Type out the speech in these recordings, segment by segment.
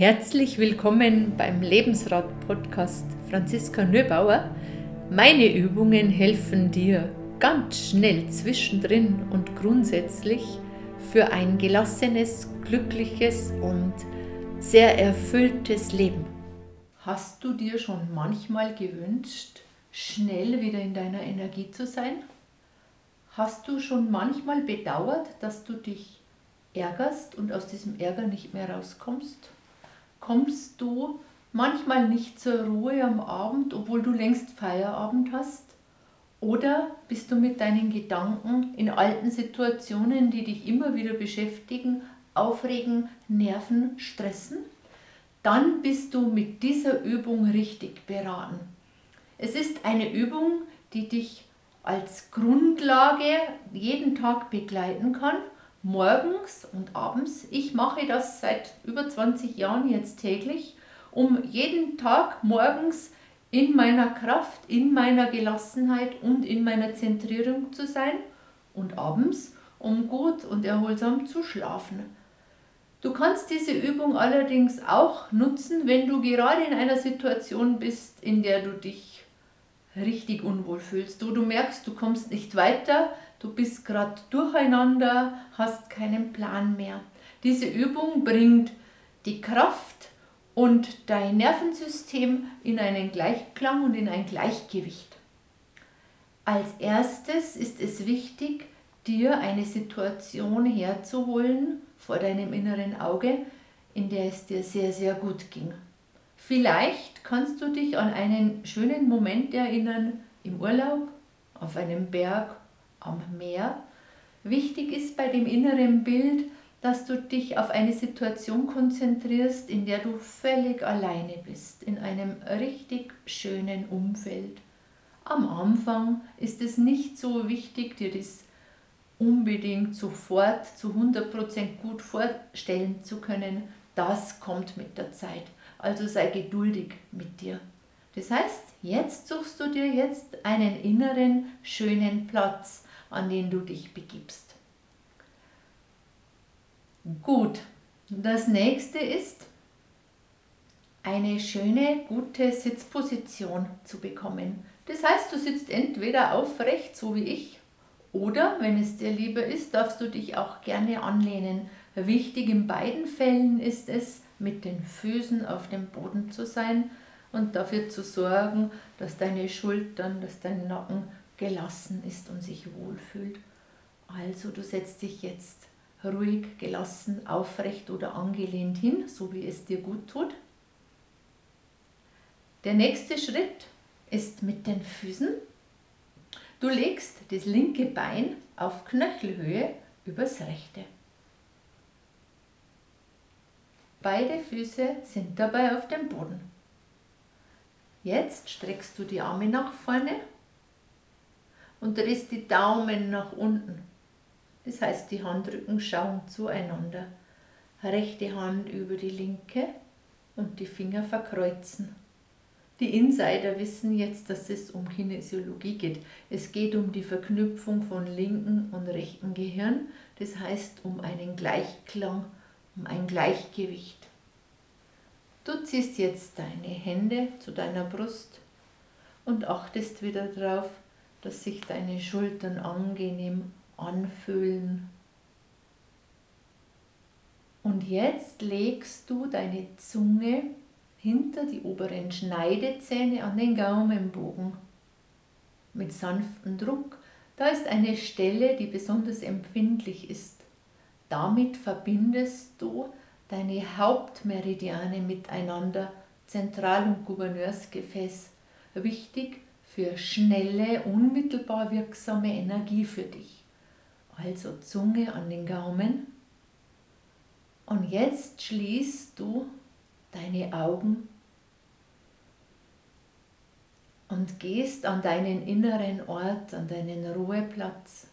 Herzlich willkommen beim Lebensrat-Podcast Franziska Nöbauer. Meine Übungen helfen dir ganz schnell zwischendrin und grundsätzlich für ein gelassenes, glückliches und sehr erfülltes Leben. Hast du dir schon manchmal gewünscht, schnell wieder in deiner Energie zu sein? Hast du schon manchmal bedauert, dass du dich ärgerst und aus diesem Ärger nicht mehr rauskommst? Kommst du manchmal nicht zur Ruhe am Abend, obwohl du längst Feierabend hast? Oder bist du mit deinen Gedanken in alten Situationen, die dich immer wieder beschäftigen, aufregen, nerven, stressen? Dann bist du mit dieser Übung richtig beraten. Es ist eine Übung, die dich als Grundlage jeden Tag begleiten kann morgens und abends. Ich mache das seit über 20 Jahren jetzt täglich, um jeden Tag morgens in meiner Kraft, in meiner Gelassenheit und in meiner Zentrierung zu sein und abends, um gut und erholsam zu schlafen. Du kannst diese Übung allerdings auch nutzen, wenn du gerade in einer Situation bist, in der du dich richtig unwohl fühlst, wo du merkst, du kommst nicht weiter, du bist gerade durcheinander, hast keinen Plan mehr. Diese Übung bringt die Kraft und dein Nervensystem in einen Gleichklang und in ein Gleichgewicht. Als erstes ist es wichtig, dir eine Situation herzuholen vor deinem inneren Auge, in der es dir sehr, sehr gut ging. Vielleicht kannst du dich an einen schönen Moment erinnern im Urlaub, auf einem Berg am Meer. Wichtig ist bei dem inneren Bild, dass du dich auf eine Situation konzentrierst, in der du völlig alleine bist, in einem richtig schönen Umfeld. Am Anfang ist es nicht so wichtig, dir das unbedingt sofort zu 100% gut vorstellen zu können. Das kommt mit der Zeit. Also sei geduldig mit dir. Das heißt, jetzt suchst du dir jetzt einen inneren schönen Platz, an den du dich begibst. Gut, das nächste ist, eine schöne, gute Sitzposition zu bekommen. Das heißt, du sitzt entweder aufrecht, so wie ich, oder, wenn es dir lieber ist, darfst du dich auch gerne anlehnen. Wichtig in beiden Fällen ist es, mit den Füßen auf dem Boden zu sein und dafür zu sorgen, dass deine Schultern, dass dein Nacken gelassen ist und sich wohlfühlt. Also du setzt dich jetzt ruhig, gelassen, aufrecht oder angelehnt hin, so wie es dir gut tut. Der nächste Schritt ist mit den Füßen. Du legst das linke Bein auf Knöchelhöhe übers rechte. Beide Füße sind dabei auf dem Boden. Jetzt streckst du die Arme nach vorne und drehst die Daumen nach unten. Das heißt, die Handrücken schauen zueinander. Rechte Hand über die linke und die Finger verkreuzen. Die Insider wissen jetzt, dass es um Kinesiologie geht. Es geht um die Verknüpfung von linken und rechten Gehirn, das heißt um einen Gleichklang, ein Gleichgewicht. Du ziehst jetzt deine Hände zu deiner Brust und achtest wieder darauf, dass sich deine Schultern angenehm anfühlen. Und jetzt legst du deine Zunge hinter die oberen Schneidezähne an den Gaumenbogen. Mit sanftem Druck, da ist eine Stelle, die besonders empfindlich ist. Damit verbindest du deine Hauptmeridiane miteinander, Zentral- und Gouverneursgefäß. Wichtig für schnelle, unmittelbar wirksame Energie für dich. Also Zunge an den Gaumen. Und jetzt schließt du deine Augen und gehst an deinen inneren Ort, an deinen Ruheplatz.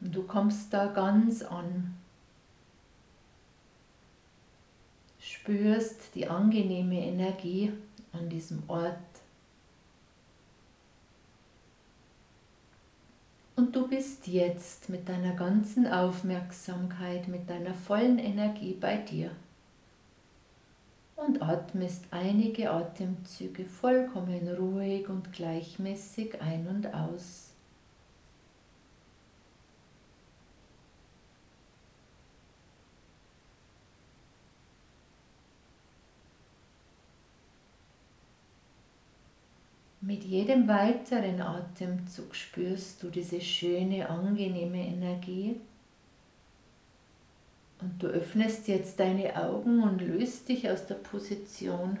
Und du kommst da ganz an. Spürst die angenehme Energie an diesem Ort. Und du bist jetzt mit deiner ganzen Aufmerksamkeit, mit deiner vollen Energie bei dir. Und atmest einige Atemzüge vollkommen ruhig und gleichmäßig ein und aus. Mit jedem weiteren Atemzug spürst du diese schöne, angenehme Energie. Und du öffnest jetzt deine Augen und löst dich aus der Position.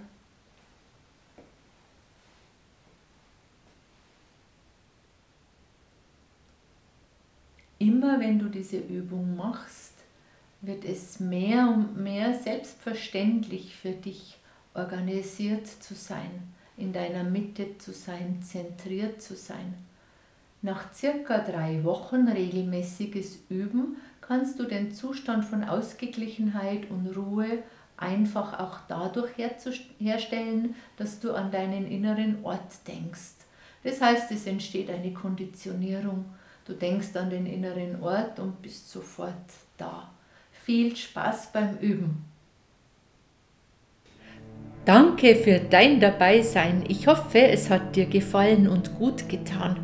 Immer wenn du diese Übung machst, wird es mehr und mehr selbstverständlich für dich organisiert zu sein in deiner Mitte zu sein, zentriert zu sein. Nach circa drei Wochen regelmäßiges Üben kannst du den Zustand von Ausgeglichenheit und Ruhe einfach auch dadurch herstellen, dass du an deinen inneren Ort denkst. Das heißt, es entsteht eine Konditionierung. Du denkst an den inneren Ort und bist sofort da. Viel Spaß beim Üben. Danke für dein Dabeisein. Ich hoffe, es hat dir gefallen und gut getan.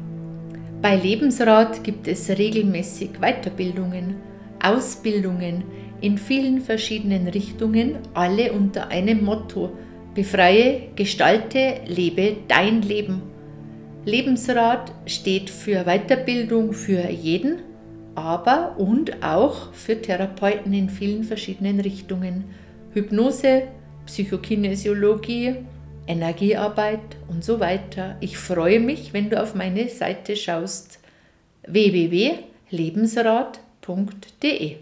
Bei Lebensrat gibt es regelmäßig Weiterbildungen, Ausbildungen in vielen verschiedenen Richtungen, alle unter einem Motto Befreie, gestalte, lebe dein Leben. Lebensrat steht für Weiterbildung für jeden, aber und auch für Therapeuten in vielen verschiedenen Richtungen. Hypnose, Psychokinesiologie, Energiearbeit und so weiter. Ich freue mich, wenn du auf meine Seite schaust www.lebensrat.de.